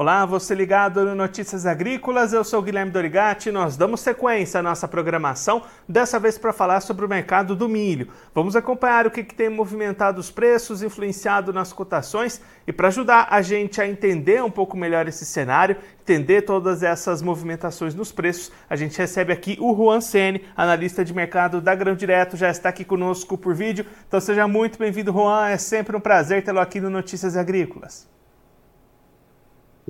Olá, você ligado no Notícias Agrícolas, eu sou Guilherme Dorigati. Nós damos sequência à nossa programação, dessa vez para falar sobre o mercado do milho. Vamos acompanhar o que, que tem movimentado os preços, influenciado nas cotações e para ajudar a gente a entender um pouco melhor esse cenário, entender todas essas movimentações nos preços, a gente recebe aqui o Juan Sene, analista de mercado da Grão Direto, já está aqui conosco por vídeo. Então seja muito bem-vindo, Juan. É sempre um prazer tê-lo aqui no Notícias Agrícolas.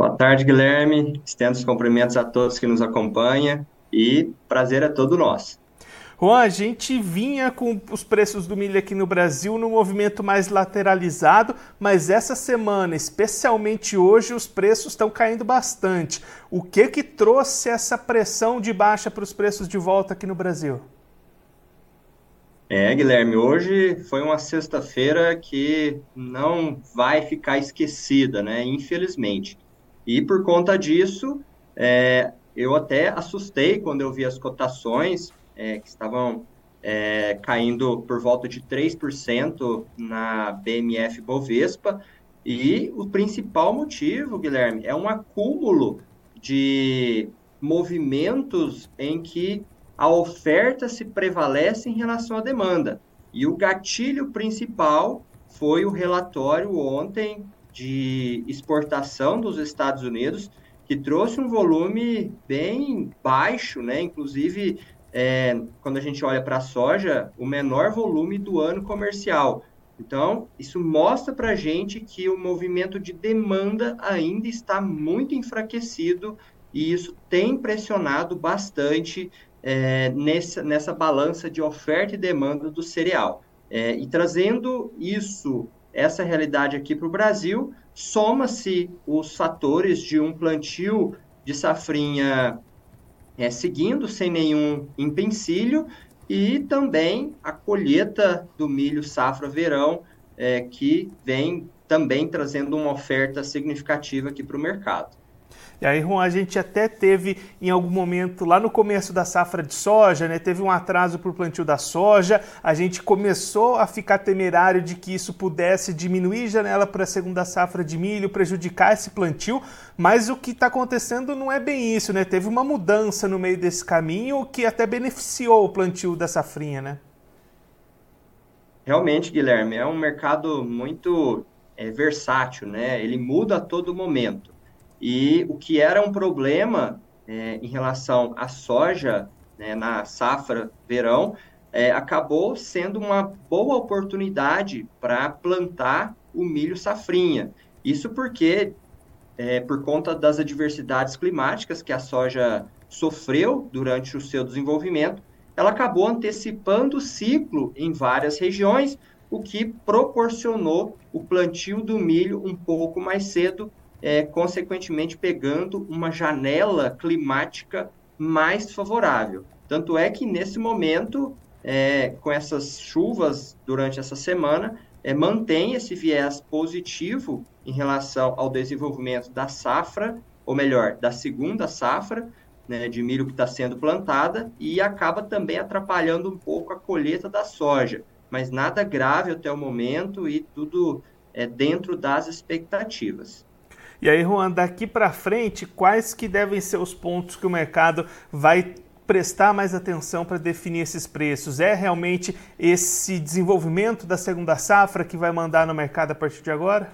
Boa tarde, Guilherme. Estendo os cumprimentos a todos que nos acompanham e prazer é todo nosso. Juan, a gente vinha com os preços do milho aqui no Brasil no movimento mais lateralizado, mas essa semana, especialmente hoje, os preços estão caindo bastante. O que que trouxe essa pressão de baixa para os preços de volta aqui no Brasil? É, Guilherme, hoje foi uma sexta-feira que não vai ficar esquecida, né? Infelizmente. E por conta disso, é, eu até assustei quando eu vi as cotações é, que estavam é, caindo por volta de 3% na BMF Bovespa. E o principal motivo, Guilherme, é um acúmulo de movimentos em que a oferta se prevalece em relação à demanda. E o gatilho principal foi o relatório ontem de exportação dos Estados Unidos, que trouxe um volume bem baixo, né? Inclusive, é, quando a gente olha para a soja, o menor volume do ano comercial. Então, isso mostra para a gente que o movimento de demanda ainda está muito enfraquecido e isso tem pressionado bastante é, nessa, nessa balança de oferta e demanda do cereal. É, e trazendo isso essa realidade aqui para o Brasil, soma-se os fatores de um plantio de safrinha é, seguindo sem nenhum empecilho e também a colheita do milho safra-verão, é, que vem também trazendo uma oferta significativa aqui para o mercado. E aí, Juan, a gente até teve em algum momento, lá no começo da safra de soja, né, teve um atraso para o plantio da soja, a gente começou a ficar temerário de que isso pudesse diminuir janela para a segunda safra de milho, prejudicar esse plantio, mas o que está acontecendo não é bem isso, né? Teve uma mudança no meio desse caminho que até beneficiou o plantio da safrinha, né? Realmente, Guilherme, é um mercado muito é, versátil, né? Ele muda a todo momento. E o que era um problema é, em relação à soja né, na safra verão é, acabou sendo uma boa oportunidade para plantar o milho safrinha. Isso porque, é, por conta das adversidades climáticas que a soja sofreu durante o seu desenvolvimento, ela acabou antecipando o ciclo em várias regiões, o que proporcionou o plantio do milho um pouco mais cedo é, consequentemente pegando uma janela climática mais favorável. Tanto é que nesse momento, é, com essas chuvas durante essa semana, é, mantém esse viés positivo em relação ao desenvolvimento da safra, ou melhor, da segunda safra né, de milho que está sendo plantada, e acaba também atrapalhando um pouco a colheita da soja. Mas nada grave até o momento e tudo é dentro das expectativas. E aí, Juan, daqui para frente, quais que devem ser os pontos que o mercado vai prestar mais atenção para definir esses preços? É realmente esse desenvolvimento da segunda safra que vai mandar no mercado a partir de agora?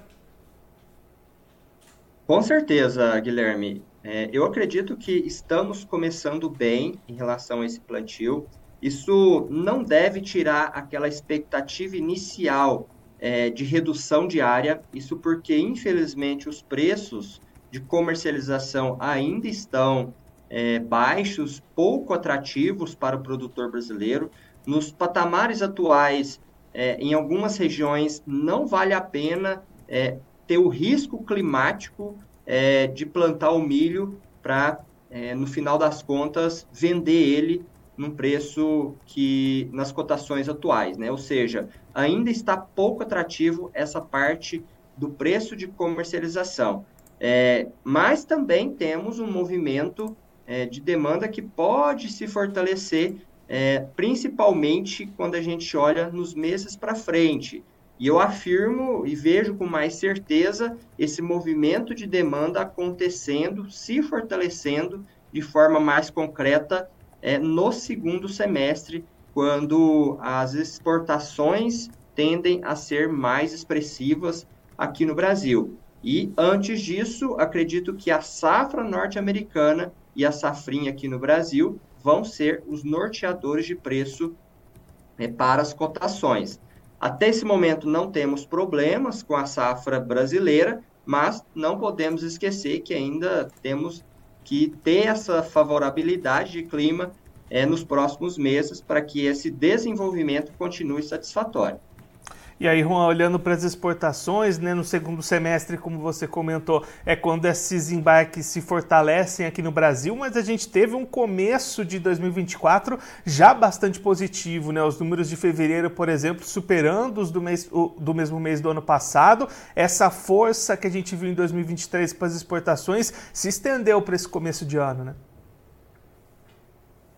Com certeza, Guilherme. É, eu acredito que estamos começando bem em relação a esse plantio. Isso não deve tirar aquela expectativa inicial é, de redução diária, isso porque, infelizmente, os preços de comercialização ainda estão é, baixos, pouco atrativos para o produtor brasileiro. Nos patamares atuais, é, em algumas regiões, não vale a pena é, ter o risco climático é, de plantar o milho para, é, no final das contas, vender ele num preço que nas cotações atuais, né? Ou seja, ainda está pouco atrativo essa parte do preço de comercialização. É, mas também temos um movimento é, de demanda que pode se fortalecer, é, principalmente quando a gente olha nos meses para frente. E eu afirmo e vejo com mais certeza esse movimento de demanda acontecendo, se fortalecendo de forma mais concreta é, no segundo semestre, quando as exportações tendem a ser mais expressivas aqui no Brasil. E antes disso, acredito que a safra norte-americana e a safrinha aqui no Brasil vão ser os norteadores de preço é, para as cotações. Até esse momento não temos problemas com a safra brasileira, mas não podemos esquecer que ainda temos que ter essa favorabilidade de clima é, nos próximos meses para que esse desenvolvimento continue satisfatório. E aí, Juan, olhando para as exportações, né, no segundo semestre, como você comentou, é quando esses embarques se fortalecem aqui no Brasil, mas a gente teve um começo de 2024 já bastante positivo, né? Os números de fevereiro, por exemplo, superando os do, mês, do mesmo mês do ano passado. Essa força que a gente viu em 2023 para as exportações se estendeu para esse começo de ano, né?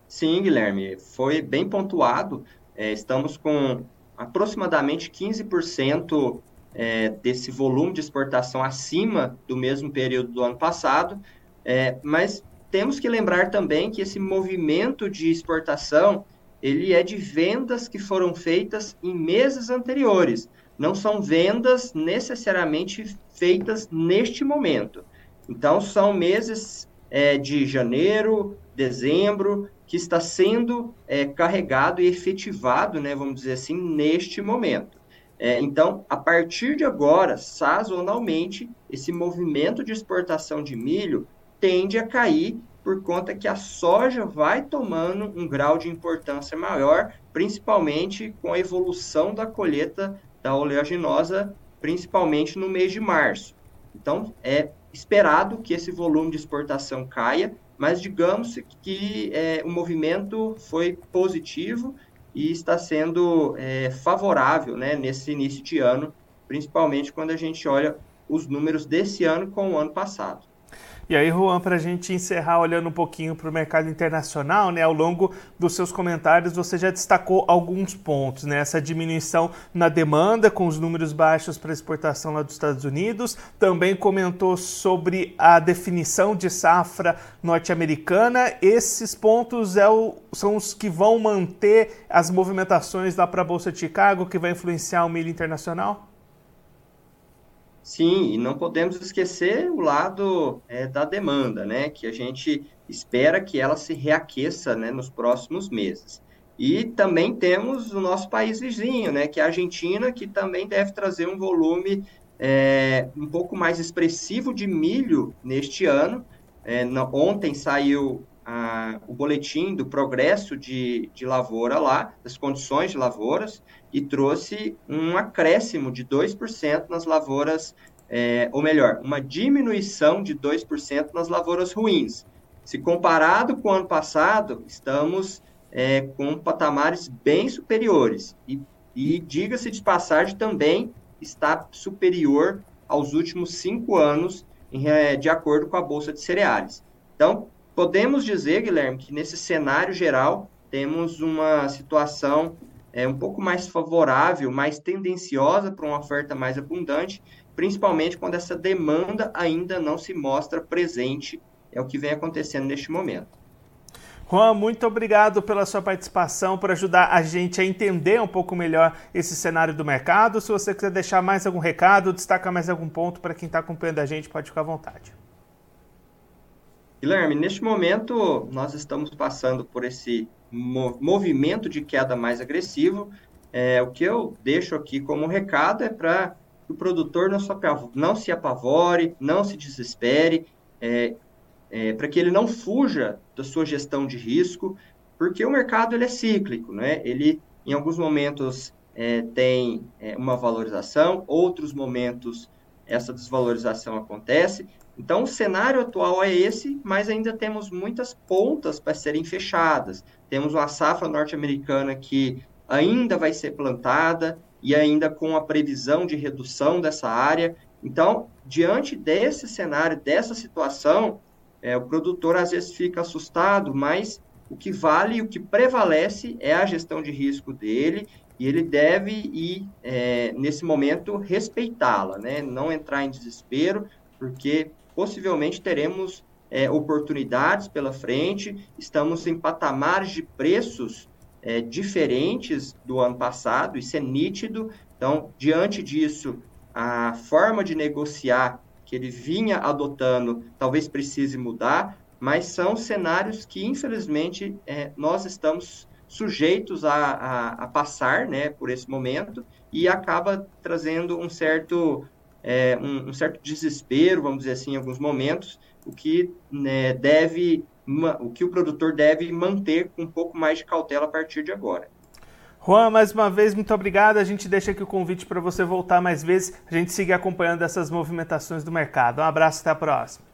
Sim, Guilherme, foi bem pontuado. É, estamos com aproximadamente 15% é, desse volume de exportação acima do mesmo período do ano passado, é, mas temos que lembrar também que esse movimento de exportação ele é de vendas que foram feitas em meses anteriores, não são vendas necessariamente feitas neste momento. Então, são meses é, de janeiro, dezembro, que está sendo é, carregado e efetivado, né, vamos dizer assim, neste momento. É, então, a partir de agora, sazonalmente, esse movimento de exportação de milho tende a cair por conta que a soja vai tomando um grau de importância maior, principalmente com a evolução da colheita da oleaginosa, principalmente no mês de março. Então, é esperado que esse volume de exportação caia mas digamos que é, o movimento foi positivo e está sendo é, favorável né, nesse início de ano, principalmente quando a gente olha os números desse ano com o ano passado. E aí, Juan, para a gente encerrar olhando um pouquinho para o mercado internacional, né, ao longo dos seus comentários você já destacou alguns pontos, né, essa diminuição na demanda com os números baixos para exportação lá dos Estados Unidos, também comentou sobre a definição de safra norte-americana. Esses pontos é o, são os que vão manter as movimentações lá para a Bolsa de Chicago, que vai influenciar o milho internacional? Sim, e não podemos esquecer o lado é, da demanda, né? Que a gente espera que ela se reaqueça né, nos próximos meses. E também temos o nosso país vizinho, né? Que é a Argentina, que também deve trazer um volume é, um pouco mais expressivo de milho neste ano. É, ontem saiu o boletim do progresso de, de lavoura lá, das condições de lavouras, e trouxe um acréscimo de 2% nas lavouras, é, ou melhor, uma diminuição de 2% nas lavouras ruins. Se comparado com o ano passado, estamos é, com patamares bem superiores. E, e diga-se de passagem, também está superior aos últimos cinco anos, é, de acordo com a Bolsa de Cereais. Então, Podemos dizer, Guilherme, que nesse cenário geral temos uma situação é, um pouco mais favorável, mais tendenciosa para uma oferta mais abundante, principalmente quando essa demanda ainda não se mostra presente, é o que vem acontecendo neste momento. Juan, muito obrigado pela sua participação, por ajudar a gente a entender um pouco melhor esse cenário do mercado. Se você quiser deixar mais algum recado, destacar mais algum ponto para quem está acompanhando a gente, pode ficar à vontade. Guilherme, neste momento nós estamos passando por esse movimento de queda mais agressivo. É, o que eu deixo aqui como recado é para que o produtor não, não, se apavore, não se desespere, é, é, para que ele não fuja da sua gestão de risco, porque o mercado ele é cíclico, né? Ele em alguns momentos é, tem é, uma valorização, outros momentos essa desvalorização acontece. Então, o cenário atual é esse, mas ainda temos muitas pontas para serem fechadas. Temos uma safra norte-americana que ainda vai ser plantada e ainda com a previsão de redução dessa área. Então, diante desse cenário, dessa situação, é, o produtor às vezes fica assustado, mas o que vale e o que prevalece é a gestão de risco dele e ele deve ir, é, nesse momento, respeitá-la, né? não entrar em desespero, porque possivelmente teremos é, oportunidades pela frente, estamos em patamares de preços é, diferentes do ano passado, isso é nítido. Então, diante disso, a forma de negociar que ele vinha adotando talvez precise mudar, mas são cenários que, infelizmente, é, nós estamos sujeitos a, a, a, passar né, por esse momento e acaba trazendo um certo, é, um, um, certo desespero, vamos dizer assim, em alguns momentos, o que né, deve, o que o produtor deve manter com um pouco mais de cautela a partir de agora. Juan, mais uma vez, muito obrigado. A gente deixa aqui o convite para você voltar mais vezes. A gente seguir acompanhando essas movimentações do mercado. Um abraço, até a próxima.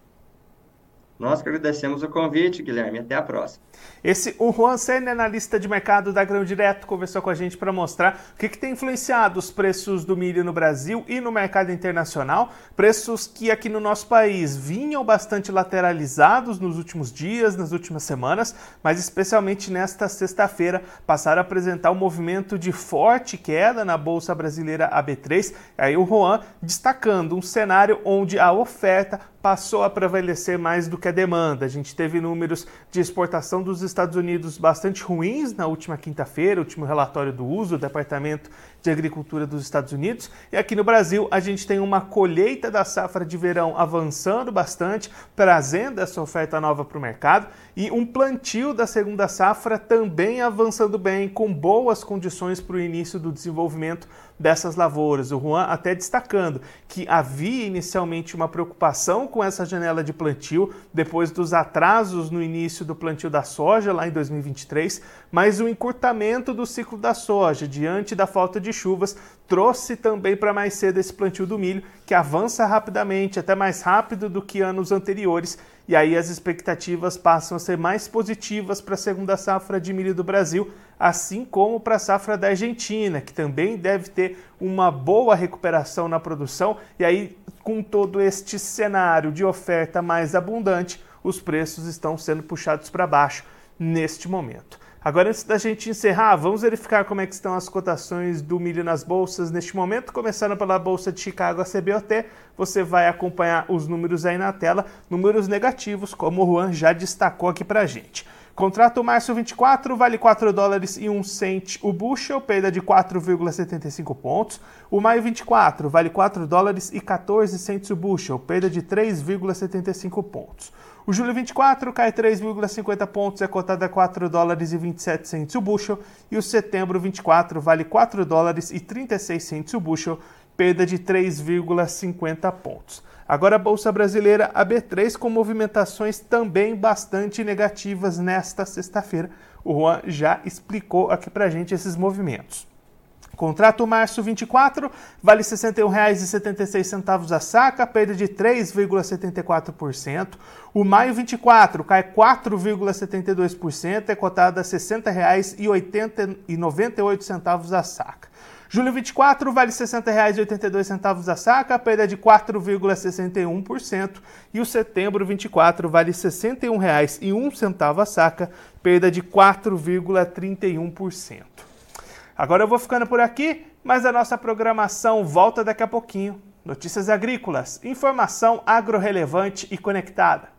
Nós que agradecemos o convite, Guilherme. Até a próxima. Esse, o Juan Senna, analista de mercado da Grão Direto, conversou com a gente para mostrar o que, que, tem influenciado os preços do milho no Brasil e no mercado internacional. Preços que aqui no nosso país vinham bastante lateralizados nos últimos dias, nas últimas semanas, mas especialmente nesta sexta-feira passaram a apresentar um movimento de forte queda na Bolsa Brasileira AB3. Aí o Juan destacando um cenário onde a oferta passou a prevalecer mais do que a demanda. A gente teve números de exportação dos Estados Unidos bastante ruins na última quinta-feira, último relatório do uso do Departamento de Agricultura dos Estados Unidos. E aqui no Brasil, a gente tem uma colheita da safra de verão avançando bastante, trazendo essa oferta nova para o mercado, e um plantio da segunda safra também avançando bem, com boas condições para o início do desenvolvimento dessas lavouras. O Juan até destacando que havia inicialmente uma preocupação com essa janela de plantio, depois dos atrasos no início do plantio da soja, lá em 2023, mas o encurtamento do ciclo da soja, diante da falta de chuvas, trouxe também para mais cedo esse plantio do milho, que avança rapidamente, até mais rápido do que anos anteriores, e aí as expectativas passam a ser mais positivas para a segunda safra de milho do Brasil, assim como para a safra da Argentina, que também deve ter uma boa recuperação na produção, e aí com todo este cenário de oferta mais abundante, os preços estão sendo puxados para baixo neste momento. Agora, antes da gente encerrar, vamos verificar como é estão as cotações do milho nas bolsas neste momento, começando pela Bolsa de Chicago, a CBOT. Você vai acompanhar os números aí na tela, números negativos, como o Juan já destacou aqui para a gente. Contrato março 24 vale 4 dólares e 1 cent o bushel, perda de 4,75 pontos. O maio 24 vale 4 dólares e 14 cents o bushel, perda de 3,75 pontos. O julho 24 cai 3,50 pontos, é cotado a 4 dólares e 27 cents o bushel, e o setembro 24 vale 4 dólares e 36 cents o bushel, perda de 3,50 pontos. Agora a Bolsa Brasileira, a B3, com movimentações também bastante negativas nesta sexta-feira. O Juan já explicou aqui pra gente esses movimentos. Contrato março 24 vale R$ 61,76 a saca, perda de 3,74%. O maio 24 cai 4,72%, é cotado a R$ 60,98 a saca. Julho 24 vale R$ 60,82 a saca, perda de 4,61%. E o setembro 24 vale R$ 61,01 a saca, perda de 4,31%. Agora eu vou ficando por aqui, mas a nossa programação volta daqui a pouquinho. Notícias agrícolas, informação agro-relevante e conectada.